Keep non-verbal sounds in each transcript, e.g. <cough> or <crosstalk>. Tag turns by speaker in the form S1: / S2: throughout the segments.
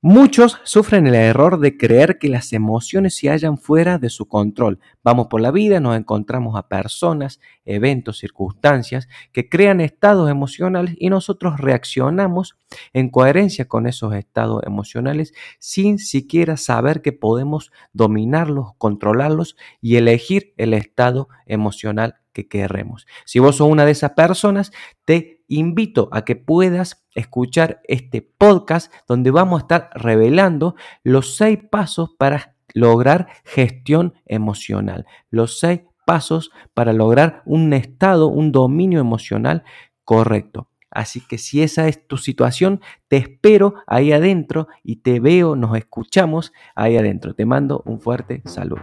S1: Muchos sufren el error de creer que las emociones se hallan fuera de su control. Vamos por la vida, nos encontramos a personas, eventos, circunstancias que crean estados emocionales y nosotros reaccionamos en coherencia con esos estados emocionales sin siquiera saber que podemos dominarlos, controlarlos y elegir el estado emocional que queremos. Si vos sos una de esas personas, te invito a que puedas escuchar este podcast donde vamos a estar revelando los seis pasos para lograr gestión emocional. Los seis pasos para lograr un estado, un dominio emocional correcto. Así que si esa es tu situación, te espero ahí adentro y te veo, nos escuchamos ahí adentro. Te mando un fuerte saludo.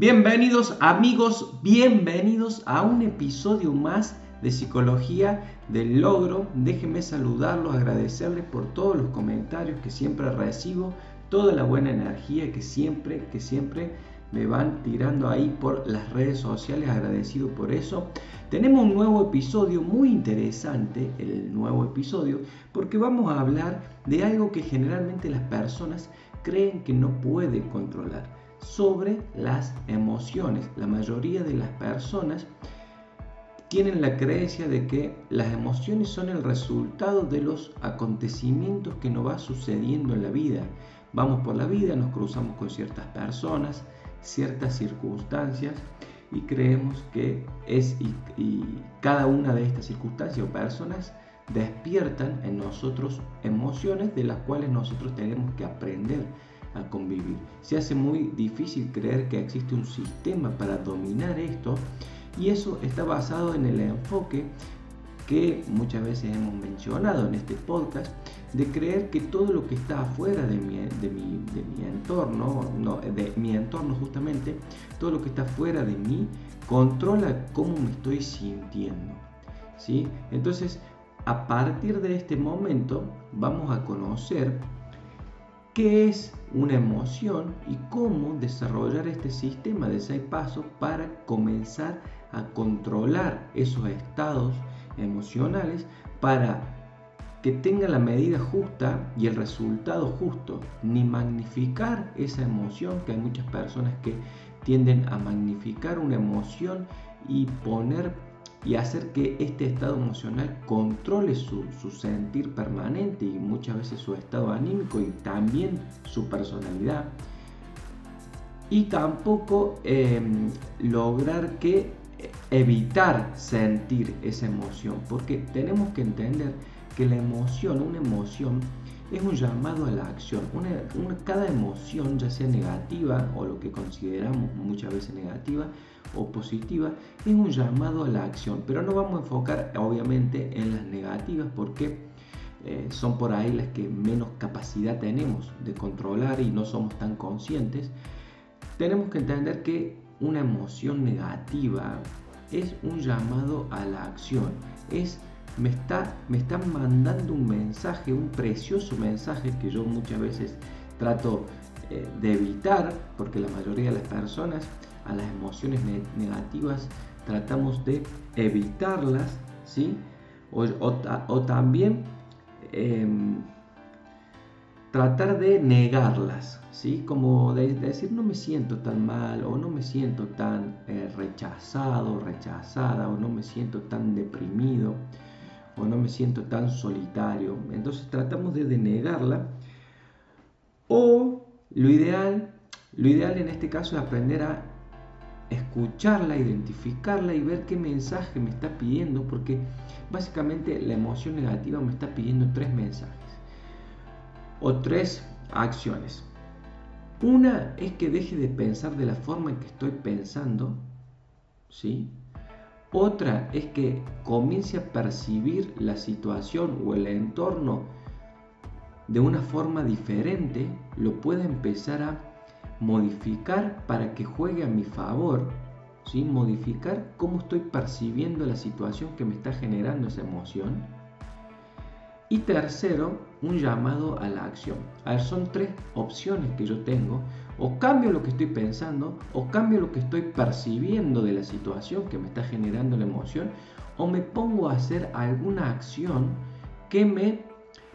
S1: Bienvenidos amigos, bienvenidos a un episodio más de Psicología del Logro. Déjenme saludarlos, agradecerles por todos los comentarios que siempre recibo, toda la buena energía que siempre, que siempre me van tirando ahí por las redes sociales, agradecido por eso. Tenemos un nuevo episodio muy interesante, el nuevo episodio, porque vamos a hablar de algo que generalmente las personas creen que no pueden controlar sobre las emociones. La mayoría de las personas tienen la creencia de que las emociones son el resultado de los acontecimientos que nos va sucediendo en la vida. Vamos por la vida, nos cruzamos con ciertas personas, ciertas circunstancias y creemos que es y, cada una de estas circunstancias o personas despiertan en nosotros emociones de las cuales nosotros tenemos que aprender a convivir. Se hace muy difícil creer que existe un sistema para dominar esto y eso está basado en el enfoque que muchas veces hemos mencionado en este podcast, de creer que todo lo que está afuera de mi, de mi, de mi entorno, no, de mi entorno justamente, todo lo que está fuera de mí, controla cómo me estoy sintiendo. ¿sí? Entonces, a partir de este momento, vamos a conocer qué es una emoción y cómo desarrollar este sistema de seis pasos para comenzar a controlar esos estados emocionales para que tenga la medida justa y el resultado justo, ni magnificar esa emoción, que hay muchas personas que tienden a magnificar una emoción y poner y hacer que este estado emocional controle su, sentir permanente y muchas veces su estado anímico y también su personalidad. Y tampoco em, lograr que evitar sentir esa emoción, porque tenemos que entender que la emoción, una emoción, es un llamado a la acción. cada emoción, ya sea negativa o lo que consideramos muchas veces negativa, o positiva es un llamado a la acción, pero no vamos a enfocar obviamente en las negativas porque eh, son por ahí las que menos capacidad tenemos de controlar y no somos tan conscientes. Tenemos que entender que una emoción negativa es un llamado a la acción, es me está, me mandando un mensaje, un precioso mensaje que yo muchas veces trato eh, de evitar, porque la mayoría de las personas a las emociones negativas tratamos de evitarlas, ¿sí? O, también em, tratar de negarlas, ¿sí? Como de, decir no me siento tan mal o no me siento tan eh, rechazado, rechazada o no me siento tan deprimido o no me siento tan solitario. Entonces tratamos de denegarla o lo ideal, lo ideal en este caso es aprender a escucharla, identificarla y ver qué mensaje me está pidiendo, porque básicamente la emoción negativa me está pidiendo tres mensajes o tres acciones. Una es que deje de pensar de la forma en que estoy pensando, ¿sí? Otra es que comience a percibir la situación o el entorno de una forma diferente, lo pueda empezar a modificar para que juegue a mi favor, ¿sí? modificar cómo estoy percibiendo la situación que me está generando esa emoción. Y tercero, un llamado a la acción. A son tres opciones que yo tengo. O cambio lo que estoy pensando, o cambio lo que estoy percibiendo de la situación que me está generando la emoción, o me pongo a hacer alguna acción que me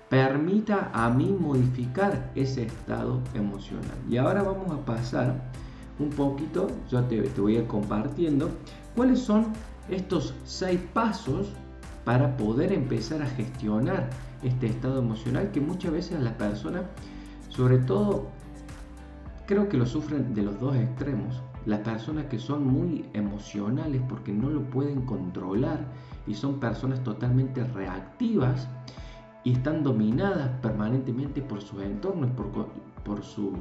S1: permita a mí modificar ese estado emocional. Y ahora vamos a pasar un poquito, yo te, voy a ir compartiendo cuáles son estos seis pasos para poder empezar a gestionar este estado emocional que muchas veces las personas, sobre todo, creo que lo sufren de los dos extremos. Las personas que son muy emocionales porque no lo pueden controlar y son personas totalmente reactivas y están dominadas permanentemente por sus entornos, por, por sus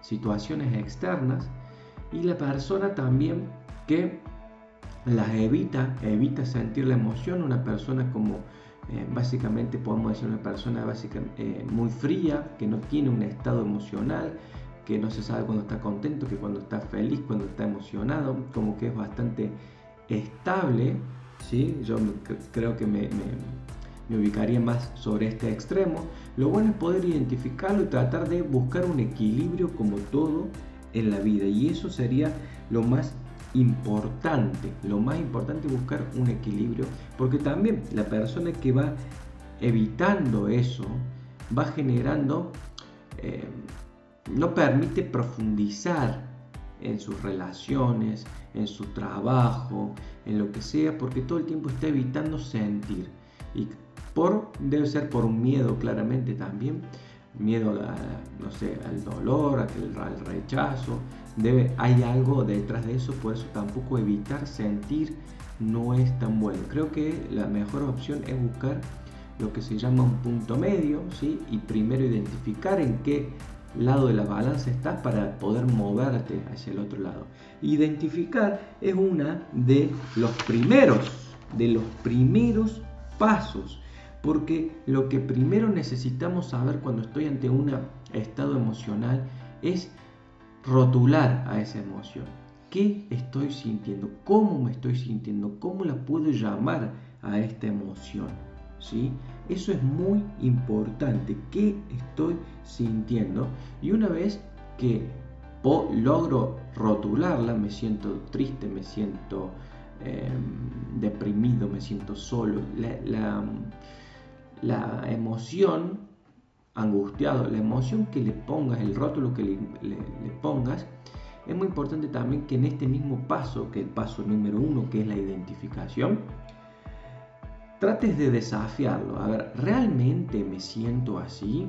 S1: situaciones externas. Y la persona también que las evita, evita sentir la emoción, una persona como eh, básicamente podemos decir una persona básicamente, eh, muy fría, que no tiene un estado emocional, que no se sabe cuando está contento, que cuando está feliz, cuando está emocionado, como que es bastante estable, ¿sí? yo creo que me me ubicaría más sobre este extremo. Lo bueno es poder identificarlo y tratar de buscar un equilibrio como todo en la vida. Y eso sería lo más importante. Lo más importante es buscar un equilibrio. Porque también la persona que va evitando eso va generando, eh, no permite profundizar en sus relaciones, en su trabajo, en lo que sea, porque todo el tiempo está evitando sentir. Y por, debe ser por un miedo claramente también, miedo a, no sé, al dolor, al, rechazo, debe, hay algo detrás de eso, por eso tampoco evitar sentir no es tan bueno. Creo que la mejor opción es buscar lo que se llama un punto medio, ¿sí? y primero identificar en qué lado de la balanza estás para poder moverte hacia el otro lado. Identificar es una de los primeros, de los primeros pasos porque lo que primero necesitamos saber cuando estoy ante un estado emocional es rotular a esa emoción. ¿Qué estoy sintiendo? ¿Cómo me estoy sintiendo? ¿Cómo la puedo llamar a esta emoción? ¿Sí? Eso es muy importante. ¿Qué estoy sintiendo? Y una vez que logro rotularla, me siento triste, me siento em, deprimido, me siento solo. la, emoción angustiado, la emoción que le pongas, el rótulo que le, pongas, es muy importante también que en este mismo paso, que el paso número uno, que es la identificación, trates de desafiarlo. A ver, ¿realmente me siento así?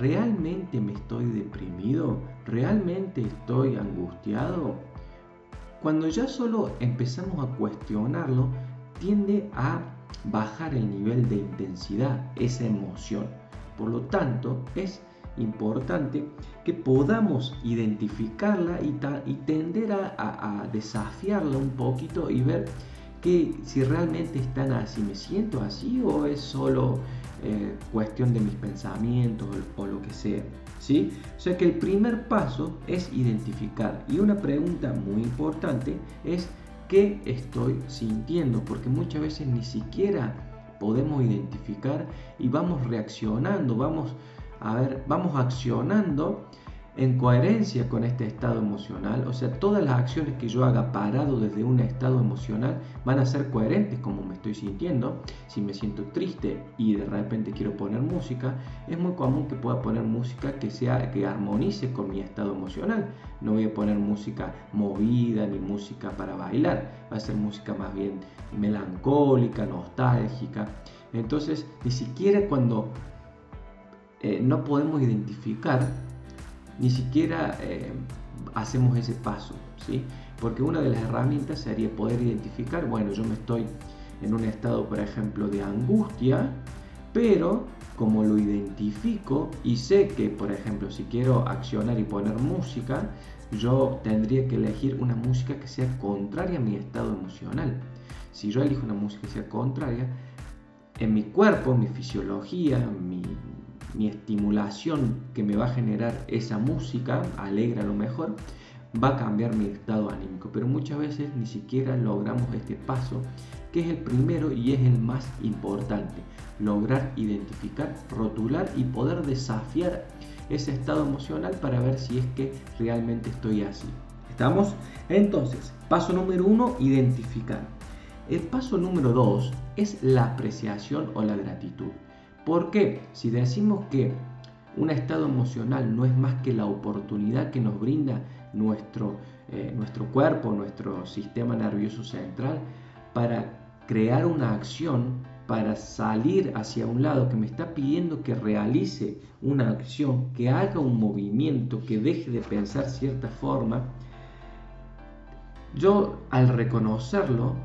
S1: ¿Realmente me estoy deprimido? ¿Realmente estoy angustiado? Cuando ya solo empezamos a cuestionarlo, tiende a bajar el nivel de intensidad, esa emoción. Por lo tanto, es importante que podamos identificarla y, tender a, desafiarla un poquito y ver si realmente están así, me siento así o es solo eh, cuestión de mis pensamientos o, o, lo que sea. ¿sí? O sea que el primer paso es identificar y una pregunta muy importante es qué estoy sintiendo, porque muchas veces ni siquiera podemos identificar y vamos reaccionando, vamos a ver, vamos accionando en coherencia con este estado emocional, o sea, todas las acciones que yo haga parado desde un estado emocional van a ser coherentes como me estoy sintiendo. Si me siento triste y de repente quiero poner música, es muy común que pueda poner música que sea que armonice con mi estado emocional. No voy a poner música movida ni música para bailar, va a ser música más bien melancólica, nostálgica. Entonces, ni siquiera cuando eh, no podemos identificar ni siquiera eh, hacemos ese paso, ¿sí? Porque una de las herramientas sería poder identificar, bueno, yo me estoy en un estado, por ejemplo, de angustia, pero como lo identifico y sé que, por ejemplo, si quiero accionar y poner música, yo tendría que elegir una música que sea contraria a mi estado emocional. Si yo elijo una música que sea contraria, en mi cuerpo, mi fisiología, mi, mi estimulación que me va a generar esa música, alegra a lo mejor, va a cambiar mi estado anímico. Pero muchas veces ni siquiera logramos este paso, que es el primero y es el más importante. Lograr identificar, rotular y poder desafiar ese estado emocional para ver si es que realmente estoy así. ¿Estamos? Entonces, paso número uno, identificar. El paso número dos es la apreciación o la gratitud. ¿Por qué? Si decimos que un estado emocional no es más que la oportunidad que nos brinda nuestro, eh, nuestro cuerpo, nuestro sistema nervioso central, para crear una acción, para salir hacia un lado que me está pidiendo que realice una acción, que haga un movimiento, que deje de pensar cierta forma, yo al reconocerlo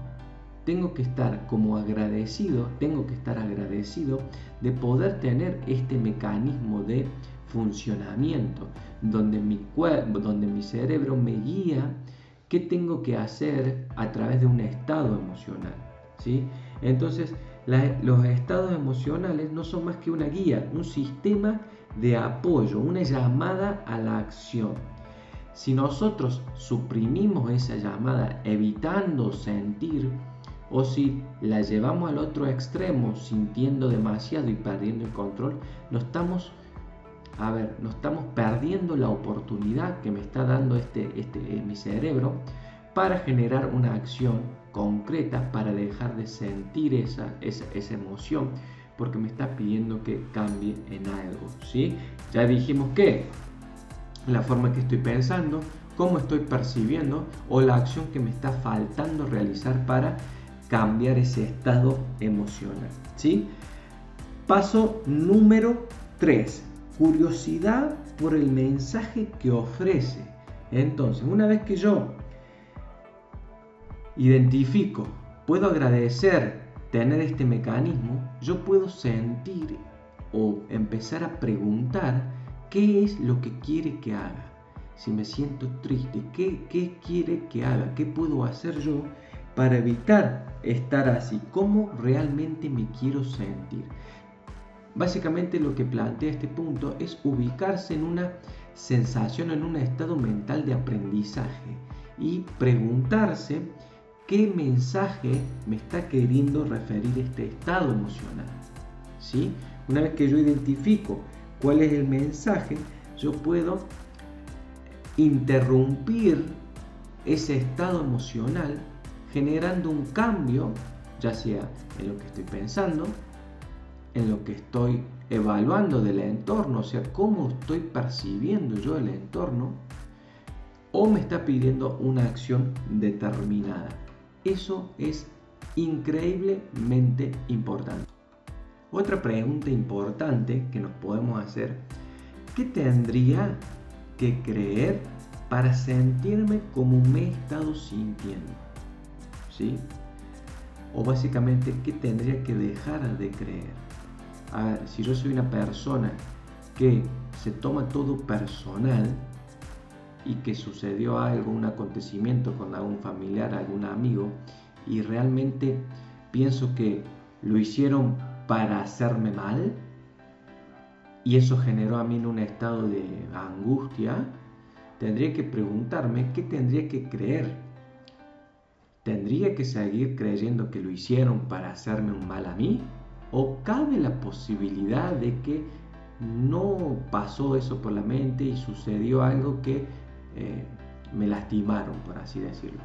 S1: tengo que estar como agradecido, tengo que estar agradecido de poder tener este mecanismo de funcionamiento, donde mi, donde mi cerebro me guía qué tengo que hacer a través de un estado emocional. ¿sí? Entonces, los estados emocionales no son más que una guía, un sistema de apoyo, una llamada a la acción. Si nosotros suprimimos esa llamada evitando sentir, o si la llevamos al otro extremo sintiendo demasiado y perdiendo el control, no estamos, a ver, no estamos perdiendo la oportunidad que me está dando este, este, eh, mi cerebro para generar una acción concreta para dejar de sentir esa, esa, esa emoción porque me está pidiendo que cambie en algo, ¿sí? Ya dijimos que la forma que estoy pensando, cómo estoy percibiendo o la acción que me está faltando realizar para cambiar ese estado emocional. ¿sí? Paso número 3. Curiosidad por el mensaje que ofrece. Entonces, una vez que yo identifico, puedo agradecer tener este mecanismo, yo puedo sentir o empezar a preguntar qué es lo que quiere que haga. Si me siento triste, ¿qué, qué quiere que haga? ¿Qué puedo hacer yo para evitar estar así, cómo realmente me quiero sentir. Básicamente lo que plantea este punto es ubicarse en una sensación, en un estado mental de aprendizaje y preguntarse qué mensaje me está queriendo referir este estado emocional. ¿Sí? Una vez que yo identifico cuál es el mensaje, yo puedo interrumpir ese estado emocional generando un cambio, ya sea en lo que estoy pensando, en lo que estoy evaluando del entorno, o sea, cómo estoy percibiendo yo el entorno, o me está pidiendo una acción determinada. Eso es increíblemente importante. Otra pregunta importante que nos podemos hacer, ¿qué tendría que creer para sentirme como me he estado sintiendo? O básicamente, ¿qué tendría que dejar de creer? A si yo soy una persona que se toma todo personal y que sucedió algo, un acontecimiento con algún familiar, algún amigo, y realmente pienso que lo hicieron para hacerme mal, y eso generó a mí en un estado de angustia, tendría que preguntarme qué tendría que creer ¿Tendría que seguir creyendo que lo hicieron para hacerme un mal a mí? ¿O cabe la posibilidad de que no pasó eso por la mente y sucedió algo que eh, me lastimaron, por así decirlo?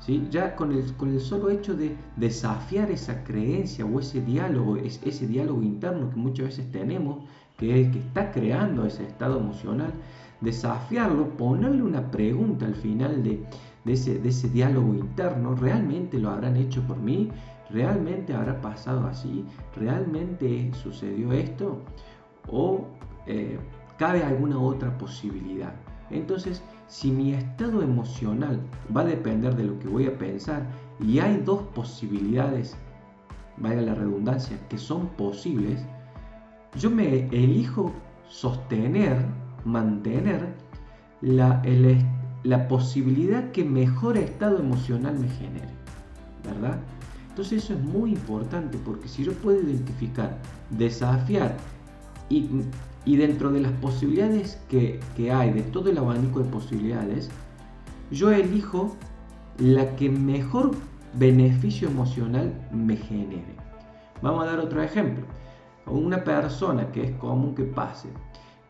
S1: ¿Sí? Ya con el, con el solo hecho de desafiar esa creencia o ese diálogo, ese diálogo interno que muchas veces tenemos, que, que está creando ese estado emocional, desafiarlo, ponerle una pregunta al final de de ese, diálogo interno, ¿realmente lo habrán hecho por mí? ¿Realmente habrá pasado así? ¿Realmente sucedió esto? ¿O eh, cabe alguna otra posibilidad? Entonces, si mi estado emocional va a depender de lo que voy a pensar y hay dos posibilidades valga la redundancia, que son posibles, yo me elijo sostener, mantener la, la posibilidad que mejor estado emocional me genere, ¿verdad? Entonces eso es muy importante porque si yo puedo identificar, desafiar y, dentro de las posibilidades que, que hay, de todo el abanico de posibilidades, yo elijo la que mejor beneficio emocional me genere. Vamos a dar otro ejemplo. Una persona que es común que pase,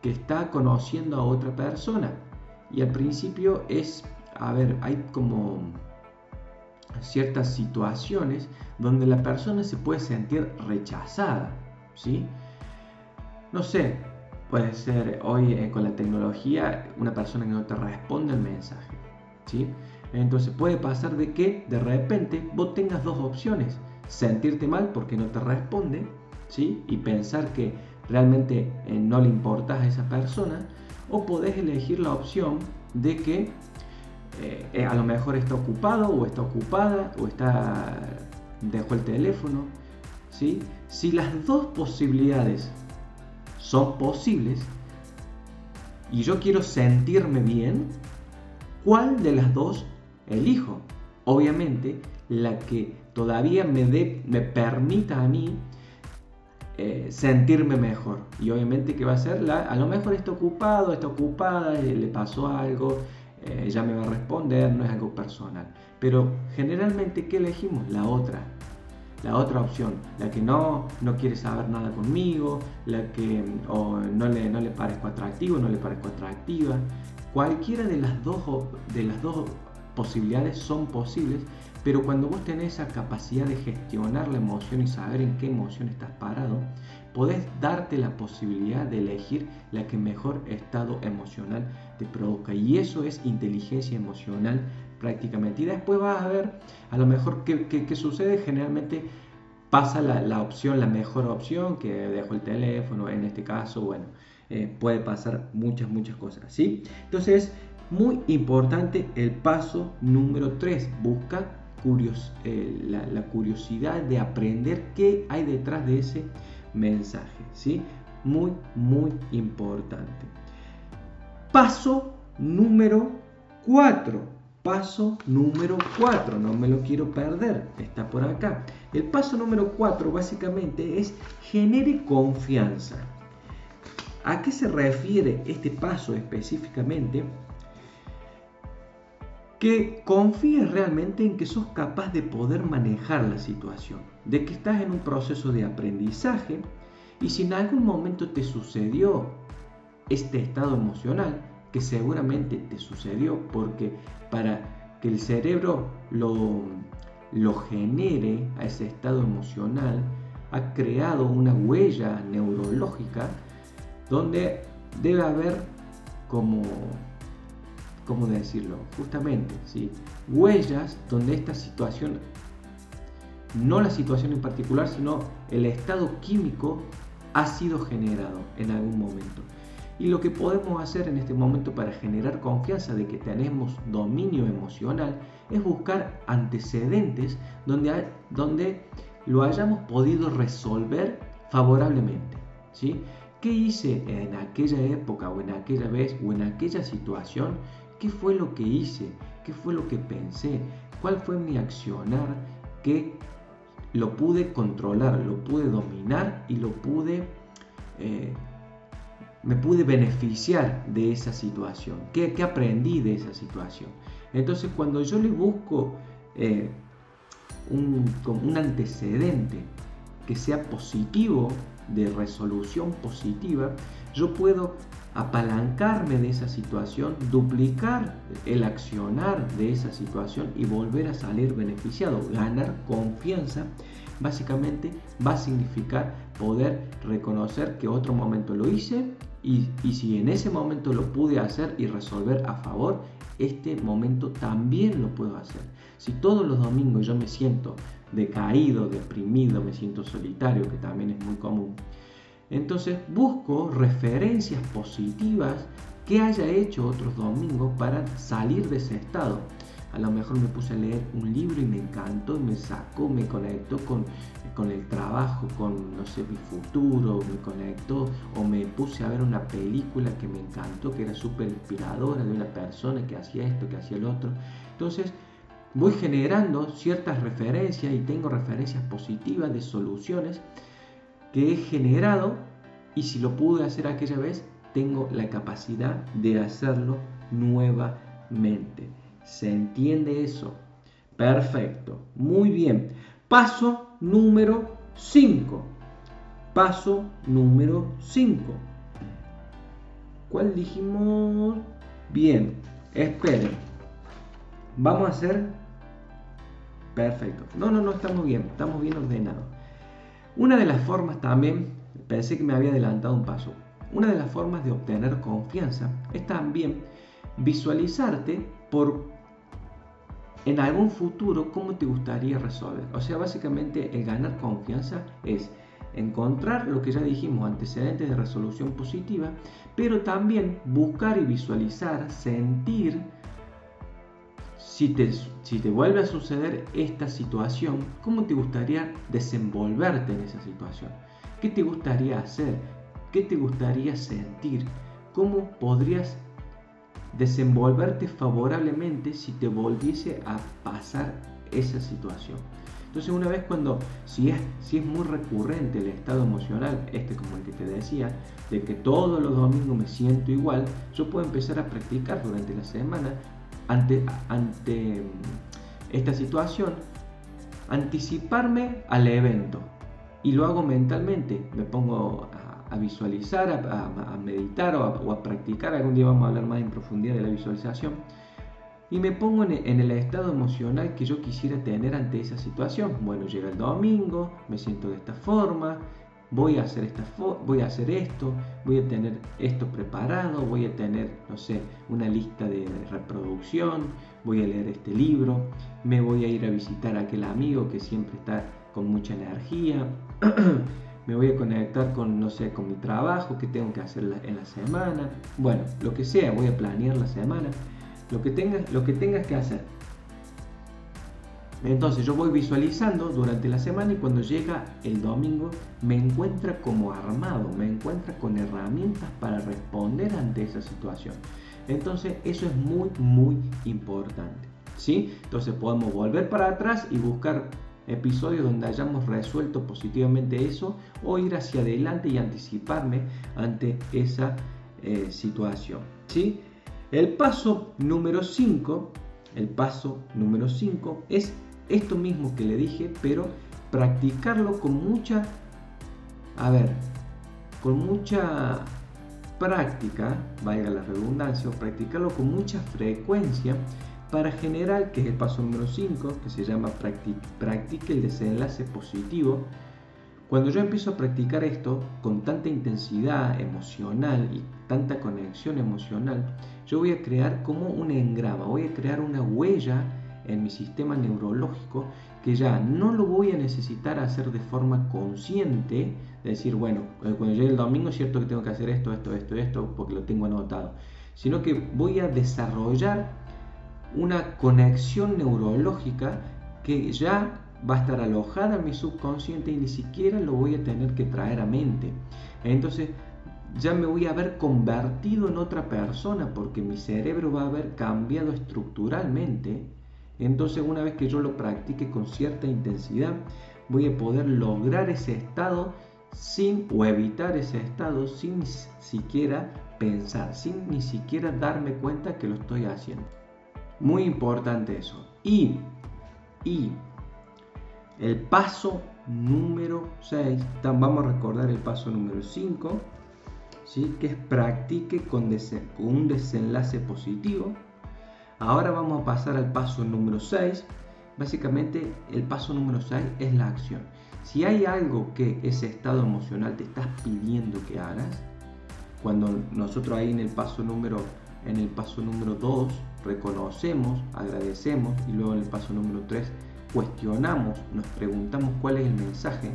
S1: que está conociendo a otra persona y al principio es, a ver, hay como ciertas situaciones donde la persona se puede sentir rechazada, ¿sí? No sé, puede ser hoy eh, con la tecnología una persona que no te responde el mensaje, ¿sí? Entonces puede pasar de que de repente vos tengas dos opciones, sentirte mal porque no te responde, ¿sí? Y pensar que realmente eh, no le importas a esa persona, o podés elegir la opción de que eh, eh, a lo mejor está ocupado o está ocupada o está dejó el teléfono. ¿sí? Si las dos posibilidades son posibles y yo quiero sentirme bien, ¿cuál de las dos elijo? Obviamente la que todavía me, dé, me permita a mí eh, sentirme mejor. Y obviamente que va a ser la, a lo mejor está ocupado, está ocupada, le pasó algo, eh, ella me va a responder, no es algo personal. Pero generalmente, ¿qué elegimos? La otra. La otra opción, la que no, no quiere saber nada conmigo, la que no, le, no le parezco atractivo, no le parezco atractiva. Cualquiera de las dos, de las dos posibilidades son posibles, pero cuando vos tenés esa capacidad de gestionar la emoción y saber en qué emoción estás parado, podés darte la posibilidad de elegir la que mejor estado emocional te provoca. Y eso es inteligencia emocional prácticamente. Y después vas a ver a lo mejor qué, sucede. Generalmente pasa la, opción, la mejor opción, que dejo el teléfono, en este caso, bueno, eh, puede pasar muchas, muchas cosas. ¿sí? Entonces, muy importante el paso número 3. Busca eh, la, curiosidad de aprender qué hay detrás de ese mensaje, ¿sí? Muy, muy importante. Paso número 4. Paso número 4, no me lo quiero perder, está por acá. El paso número 4 básicamente es genere confianza. ¿A qué se refiere este paso específicamente? Que confíes realmente en que sos capaz de poder manejar la situación, de que estás en un proceso de aprendizaje y si en algún momento te sucedió este estado emocional, que seguramente te sucedió porque para que el cerebro lo, lo genere a ese estado emocional, ha creado una huella neurológica donde debe haber como ¿cómo decirlo? Justamente, ¿sí? huellas donde esta situación, no la situación en particular, sino el estado químico ha sido generado en algún momento. Y lo que podemos hacer en este momento para generar confianza de que tenemos dominio emocional es buscar antecedentes donde, donde lo hayamos podido resolver favorablemente. ¿sí? ¿Qué hice en aquella época o en aquella vez o en aquella situación ¿Qué fue lo que hice? ¿Qué fue lo que pensé? ¿Cuál fue mi accionar que lo pude controlar, lo pude dominar y lo pude, eh, me pude beneficiar de esa situación? ¿Qué, aprendí de esa situación? Entonces cuando yo le busco eh, un, un antecedente que sea positivo, de resolución positiva, yo puedo apalancarme de esa situación, duplicar el accionar de esa situación y volver a salir beneficiado. Ganar confianza básicamente va a significar poder reconocer que otro momento lo hice y, y si en ese momento lo pude hacer y resolver a favor, este momento también lo puedo hacer. Si todos los domingos yo me siento decaído, deprimido, me siento solitario, que también es muy común, entonces busco referencias positivas que haya hecho otros domingos para salir de ese estado. a lo mejor me puse a leer un libro y me encantó, me sacó, me conectó con, con el trabajo, con, no sé, mi futuro, me conectó, o me puse a ver una película que me encantó, que era súper inspiradora de una persona que hacía esto, que hacía el otro. Entonces, voy generando ciertas referencias y tengo referencias positivas de soluciones que he generado y si lo pude hacer aquella vez, tengo la capacidad de hacerlo nuevamente. ¿Se entiende eso? Perfecto. Muy bien. Paso número 5. Paso número 5. ¿Cuál dijimos? Bien. Esperen. Vamos a hacer... Perfecto. No, no, no, estamos bien. Estamos bien ordenados. Una de las formas también, pensé que me había adelantado un paso. Una de las formas de obtener confianza es también visualizarte por en algún futuro cómo te gustaría resolver. O sea, básicamente el ganar confianza es encontrar lo que ya dijimos, antecedentes de resolución positiva, pero también buscar y visualizar, sentir si te, si te vuelve a suceder esta situación, cómo te gustaría desenvolverte en esa situación. ¿Qué te gustaría hacer? ¿Qué te gustaría sentir? ¿Cómo podrías desenvolverte favorablemente si te volviese a pasar esa situación. Entonces una vez cuando, si es, si es muy recurrente el estado emocional, este como el que te decía, de que todos los domingos me siento igual, yo puedo empezar a practicar durante la semana ante, ante mm, esta situación, anticiparme al evento. Y lo hago mentalmente, me pongo a a visualizar, a, meditar o, a, practicar. Algún día vamos a hablar más en profundidad de la visualización. Y me pongo en, el estado emocional que yo quisiera tener ante esa situación. Bueno, llega el domingo, me siento de esta forma, voy a hacer esta voy a hacer esto, voy a tener esto preparado, voy a tener, no sé, una lista de reproducción, voy a leer este libro, me voy a ir a visitar a aquel amigo que siempre está con mucha energía. <clears throat> me voy a conectar con, no sé, con mi trabajo, que tengo que hacer en la semana, bueno, lo que sea, voy a planear la semana, lo que tengas, lo que, tengas que hacer. Entonces yo voy visualizando durante la semana y cuando llega el domingo me encuentra como armado, me encuentra con herramientas para responder ante esa situación. Entonces eso es muy, muy importante. ¿sí? Entonces podemos volver para atrás y buscar episodio donde hayamos resuelto positivamente eso o ir hacia adelante y anticiparme ante esa eh, situación. ¿sí? El paso número 5, el paso número 5 es esto mismo que le dije, pero practicarlo con mucha, a ver, con mucha práctica, valga la redundancia, o practicarlo con mucha frecuencia para generar, que es el paso número 5, que se llama practique el desenlace positivo, cuando yo empiezo a practicar esto con tanta intensidad emocional y tanta conexión emocional, yo voy a crear como un engrama, voy a crear una huella en mi sistema neurológico que ya no lo voy a necesitar hacer de forma consciente, de decir, bueno, eh, cuando llegue el domingo es cierto que tengo que hacer esto, esto, esto, esto, porque lo tengo anotado, sino que voy a desarrollar una conexión neurológica que ya va a estar alojada en mi subconsciente y ni siquiera lo voy a tener que traer a mente. Entonces ya me voy a haber convertido en otra persona porque mi cerebro va a haber cambiado estructuralmente. Entonces una vez que yo lo practique con cierta intensidad, voy a poder lograr ese estado sin o evitar ese estado sin siquiera pensar, sin ni siquiera darme cuenta que lo estoy haciendo. Muy importante eso. Y, y el paso número 6, vamos a recordar el paso número 5, ¿sí? que es practique con un desenlace positivo. Ahora vamos a pasar al paso número 6. Básicamente el paso número 6 es la acción. Si hay algo que ese estado emocional te está pidiendo que hagas, cuando nosotros ahí en el paso número en el paso número 2 reconocemos, agradecemos y luego en el paso número 3 cuestionamos, nos preguntamos cuál es el mensaje.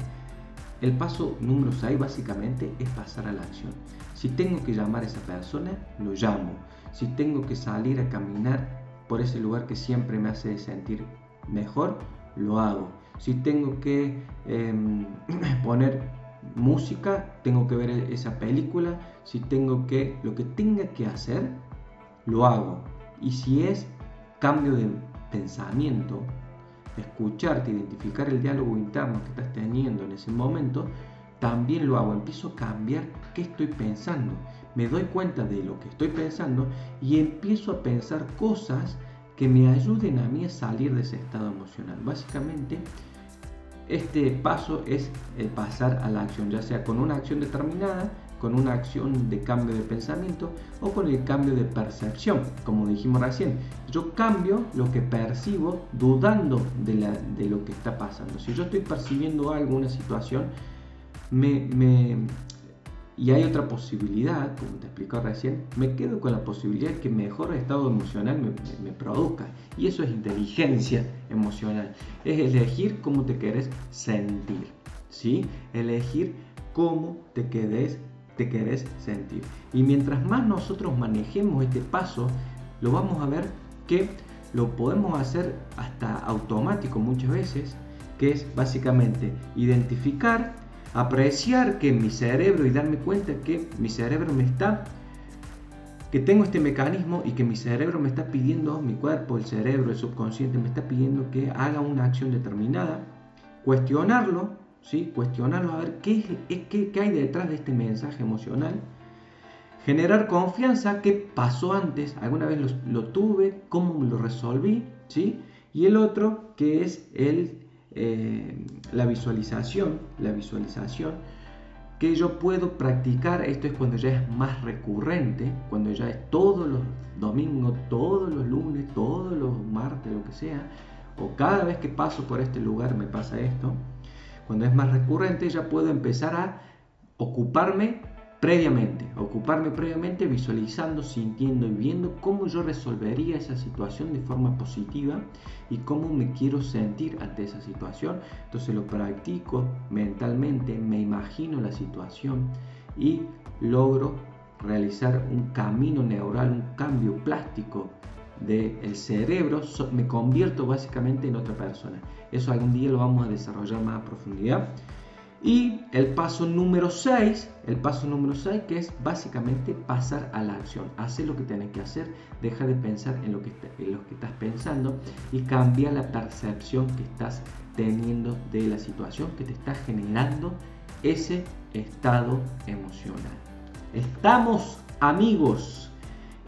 S1: El paso número 6 básicamente es pasar a la acción. Si tengo que llamar a esa persona, lo llamo. Si tengo que salir a caminar por ese lugar que siempre me hace sentir mejor, lo hago. Si tengo que em, <clears throat> poner música, tengo que ver esa película, si tengo que, lo que tenga que hacer, lo hago. Y si es cambio de pensamiento, escucharte, identificar el diálogo interno que estás teniendo en ese momento, también lo hago. Empiezo a cambiar qué estoy pensando. Me doy cuenta de lo que estoy pensando y empiezo a pensar cosas que me ayuden a mí a salir de ese estado emocional. Básicamente, este paso es el pasar a la acción, ya sea con una acción determinada, con una acción de cambio de pensamiento o con el cambio de percepción, como dijimos recién. Yo cambio lo que percibo dudando de, de lo que está pasando. Si yo estoy percibiendo algo, una situación, me, y hay otra posibilidad, como te explicó recién, me quedo con la posibilidad que mejor estado emocional me, produzca. Y eso es inteligencia emocional. Es elegir cómo te querés sentir. ¿sí? Elegir cómo te querés, te querés sentir. Y mientras más nosotros manejemos este paso, lo vamos a ver que lo podemos hacer hasta automático muchas veces, que es básicamente identificar apreciar que mi cerebro y darme cuenta que mi cerebro me está, que tengo este mecanismo y que mi cerebro me está pidiendo, mi cuerpo, el cerebro, el subconsciente me está pidiendo que haga una acción determinada, cuestionarlo, ¿sí? cuestionarlo, a ver qué, qué, qué hay detrás de este mensaje emocional, generar confianza, qué pasó antes, alguna vez lo, lo tuve, cómo lo resolví, ¿sí? y el otro que es el eh, la visualización, la visualización que yo puedo practicar, esto es cuando ya es más recurrente, cuando ya es todos los domingos, todos los lunes, todos los martes, lo que sea, o cada vez que paso por este lugar me pasa esto, cuando es más recurrente ya puedo empezar a ocuparme previamente, ocuparme previamente visualizando, sintiendo y viendo cómo yo resolvería esa situación de forma positiva y cómo me quiero sentir ante esa situación. Entonces lo practico mentalmente, me imagino la situación y logro realizar un camino neural, un cambio plástico del cerebro, me convierto básicamente en otra persona. Eso algún día lo vamos a desarrollar más a profundidad. Y el paso número 6, el paso número 6 que es básicamente pasar a la acción, hacer lo que tienes que hacer, deja de pensar en lo, que, en lo que estás pensando y cambia la percepción que estás teniendo de la situación que te está generando ese estado emocional. Estamos amigos.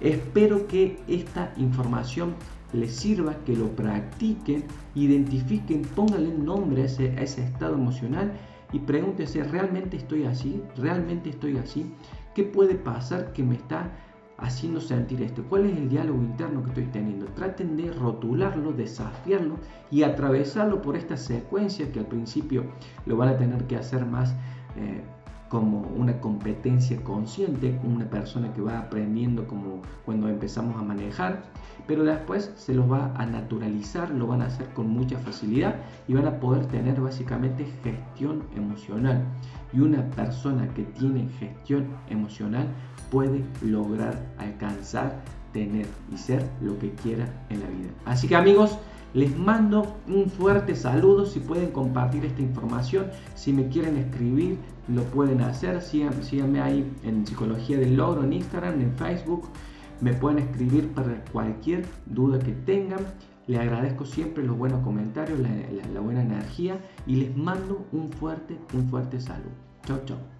S1: Espero que esta información les sirva, que lo practiquen, identifiquen, pónganle nombre a ese, a ese estado emocional y pregúntese, ¿realmente estoy así? ¿Realmente estoy así? ¿Qué puede pasar que me está haciendo sentir esto? ¿Cuál es el diálogo interno que estoy teniendo? Traten de rotularlo, desafiarlo y atravesarlo por esta secuencia que al principio lo van a tener que hacer más eh, como una competencia consciente, una persona que va aprendiendo como cuando empezamos a manejar, pero después se los va a naturalizar, lo van a hacer con mucha facilidad y van a poder tener básicamente gestión emocional. Y una persona que tiene gestión emocional puede lograr alcanzar, tener y ser lo que quiera en la vida. Así que amigos, les mando un fuerte saludo, si pueden compartir esta información, si me quieren escribir, lo pueden hacer, síganme ahí en Psicología del Logro, en Instagram, en Facebook, me pueden escribir para cualquier duda que tengan. Les agradezco siempre los buenos comentarios, la, buena energía y les mando un fuerte, un fuerte saludo. Chau, chau.